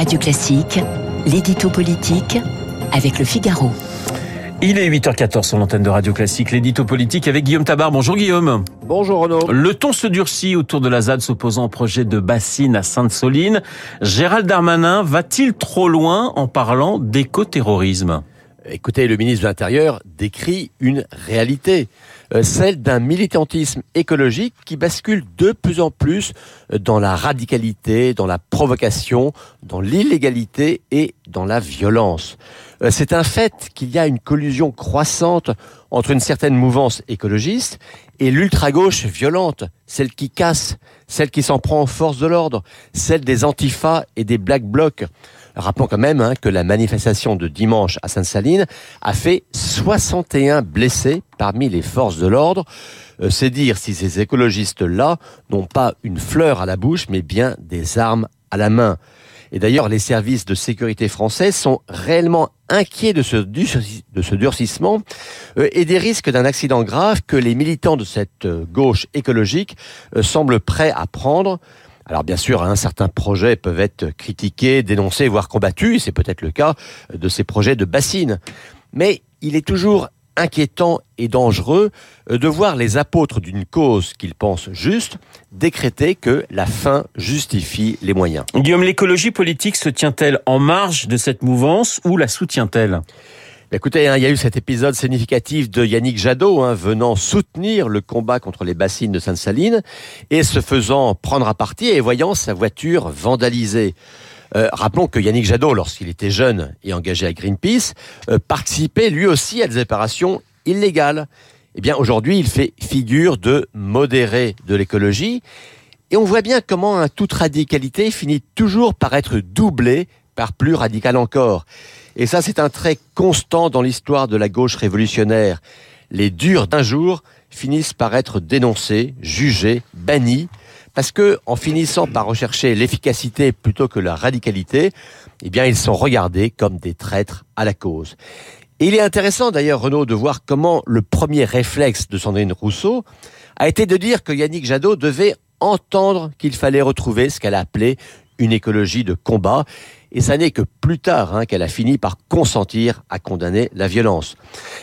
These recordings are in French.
Radio Classique, l'édito politique avec le Figaro. Il est 8h14 sur l'antenne de Radio Classique, l'édito politique avec Guillaume Tabar. Bonjour Guillaume. Bonjour Renaud. Le ton se durcit autour de la ZAD s'opposant au projet de bassine à Sainte-Soline. Gérald Darmanin va-t-il trop loin en parlant d'écoterrorisme? Écoutez, le ministre de l'Intérieur décrit une réalité, euh, celle d'un militantisme écologique qui bascule de plus en plus dans la radicalité, dans la provocation, dans l'illégalité et dans la violence. Euh, c'est un fait qu'il y a une collusion croissante entre une certaine mouvance écologiste et l'ultra-gauche violente, celle qui casse, celle qui s'en prend aux forces de l'ordre, celle des antifas et des black blocs. Rappelons quand même hein, que la manifestation de dimanche à Sainte-Saline a fait 61 blessés parmi les forces de l'ordre. Euh, c'est dire si ces écologistes-là n'ont pas une fleur à la bouche, mais bien des armes à la main. Et d'ailleurs, les services de sécurité français sont réellement inquiets de ce, durcissement euh, et des risques d'un accident grave que les militants de cette euh, gauche écologique semblent prêts à prendre. Alors bien sûr, hein, certains projets peuvent être critiqués, dénoncés, voire combattus, c'est peut-être le cas de ces projets de bassines. Mais il est toujours inquiétant et dangereux de voir les apôtres d'une cause qu'ils pensent juste décréter que la fin justifie les moyens. Guillaume, l'écologie politique se tient-elle en marge de cette mouvance ou la soutient-elle? Écoutez, hein, il y a eu cet épisode significatif de Yannick Jadot hein, venant soutenir le combat contre les bassines de Sainte-Saline et se faisant prendre à partie et voyant sa voiture vandalisée. Euh, rappelons que Yannick Jadot, lorsqu'il était jeune et engagé à Greenpeace, euh, participait lui aussi à des opérations illégales. Eh bien, aujourd'hui, il fait figure de modéré de l'écologie. Et on voit bien comment un toute radicalité finit toujours par être doublée par plus radical encore. Et ça, c'est un trait constant dans l'histoire de la gauche révolutionnaire. Les durs d'un jour finissent par être dénoncés, jugés, bannis, parce que, en finissant par rechercher l'efficacité plutôt que la radicalité, eh bien, ils sont regardés comme des traîtres à la cause. Et il est intéressant d'ailleurs, Renaud, de voir comment le premier réflexe de Sandrine Rousseau a été de dire que Yannick Jadot devait entendre qu'il fallait retrouver ce qu'elle a appelé une écologie de combat. Et ça n'est que plus tard hein, qu'elle a fini par consentir à condamner la violence.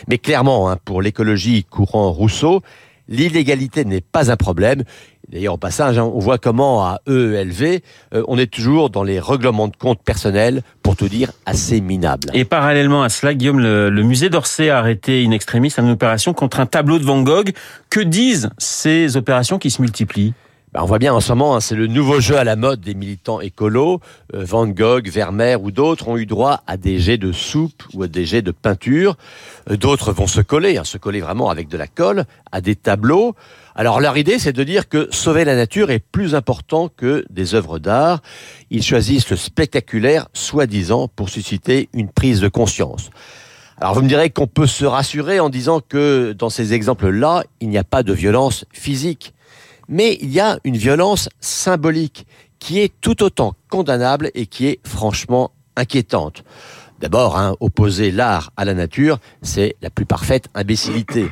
Mais clairement, hein, pour l'écologie courant Rousseau, l'illégalité n'est pas un problème. D'ailleurs, au passage, hein, on voit comment à EELV, euh, on est toujours dans les règlements de compte personnels, pour tout dire, assez minables. Et parallèlement à cela, Guillaume, le, musée d'Orsay a arrêté in extremis une opération contre un tableau de Van Gogh. Que disent ces opérations qui se multiplient? Ben, on voit bien en ce moment, hein, c'est le nouveau jeu à la mode des militants écolos. Euh, Van Gogh, Vermeer ou d'autres ont eu droit à des jets de soupe ou à des jets de peinture. Euh, d'autres vont se coller, hein, se coller vraiment avec de la colle, à des tableaux. Alors leur idée, c'est de dire que sauver la nature est plus important que des œuvres d'art. Ils choisissent le spectaculaire, soi-disant, pour susciter une prise de conscience. Alors vous me direz qu'on peut se rassurer en disant que dans ces exemples-là, il n'y a pas de violence physique. Mais il y a une violence symbolique qui est tout autant condamnable et qui est franchement inquiétante. D'abord, hein, opposer l'art à la nature, c'est la plus parfaite imbécilité.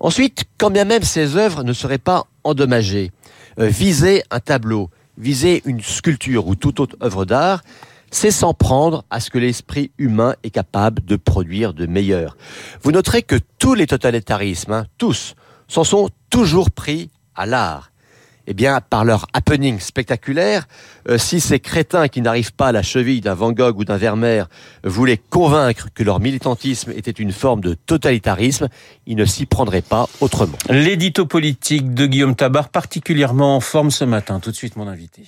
Ensuite, quand bien même ces œuvres ne seraient pas endommagées, euh, viser un tableau, viser une sculpture ou toute autre œuvre d'art, c'est s'en prendre à ce que l'esprit humain est capable de produire de meilleur. Vous noterez que tous les totalitarismes, hein, tous, s'en sont toujours pris à l'art, eh bien, par leur happening spectaculaire, euh, si ces crétins qui n'arrivent pas à la cheville d'un Van Gogh ou d'un Vermeer voulaient convaincre que leur militantisme était une forme de totalitarisme, ils ne s'y prendraient pas autrement. L'édito politique de Guillaume Tabar particulièrement en forme ce matin. Tout de suite, mon invité.